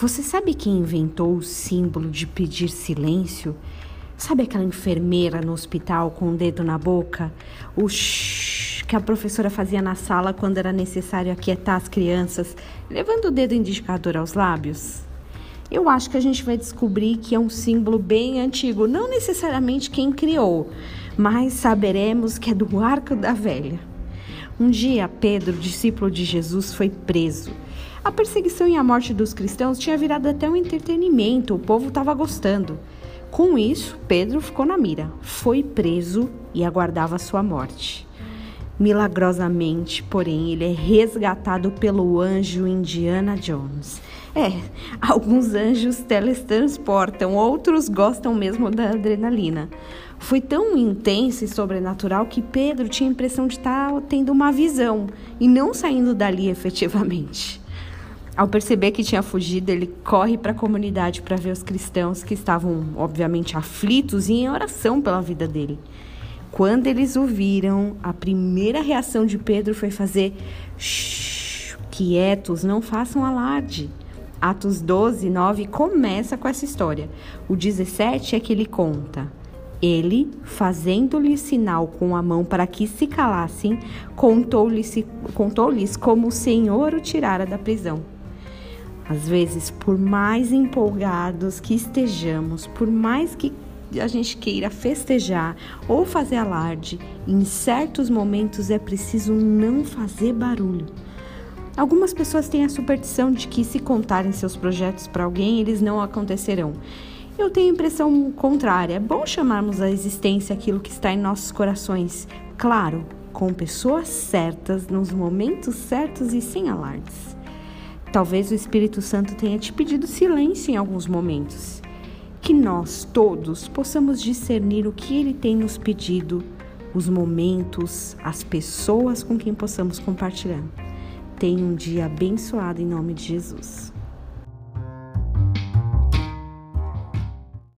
Você sabe quem inventou o símbolo de pedir silêncio? Sabe aquela enfermeira no hospital com o dedo na boca? O shh que a professora fazia na sala quando era necessário aquietar as crianças, levando o dedo indicador aos lábios? Eu acho que a gente vai descobrir que é um símbolo bem antigo, não necessariamente quem criou, mas saberemos que é do arco da velha. Um dia, Pedro, discípulo de Jesus, foi preso. A perseguição e a morte dos cristãos tinha virado até um entretenimento, o povo estava gostando. Com isso, Pedro ficou na mira, foi preso e aguardava sua morte. Milagrosamente, porém, ele é resgatado pelo anjo Indiana Jones. É, alguns anjos teletransportam, outros gostam mesmo da adrenalina. Foi tão intenso e sobrenatural que Pedro tinha a impressão de estar tendo uma visão e não saindo dali efetivamente. Ao perceber que tinha fugido, ele corre para a comunidade para ver os cristãos que estavam, obviamente, aflitos e em oração pela vida dele. Quando eles o viram, a primeira reação de Pedro foi fazer: Shh, quietos, não façam alarde. Atos 12, 9 começa com essa história. O 17 é que ele conta. Ele, fazendo-lhe sinal com a mão para que se calassem, contou-lhes contou como o Senhor o tirara da prisão. Às vezes, por mais empolgados que estejamos, por mais que a gente queira festejar ou fazer alarde, em certos momentos é preciso não fazer barulho. Algumas pessoas têm a superstição de que, se contarem seus projetos para alguém, eles não acontecerão. Eu tenho a impressão contrária. É bom chamarmos à existência aquilo que está em nossos corações. Claro, com pessoas certas, nos momentos certos e sem alardes. Talvez o Espírito Santo tenha te pedido silêncio em alguns momentos. Que nós todos possamos discernir o que ele tem nos pedido, os momentos, as pessoas com quem possamos compartilhar. Tenha um dia abençoado em nome de Jesus.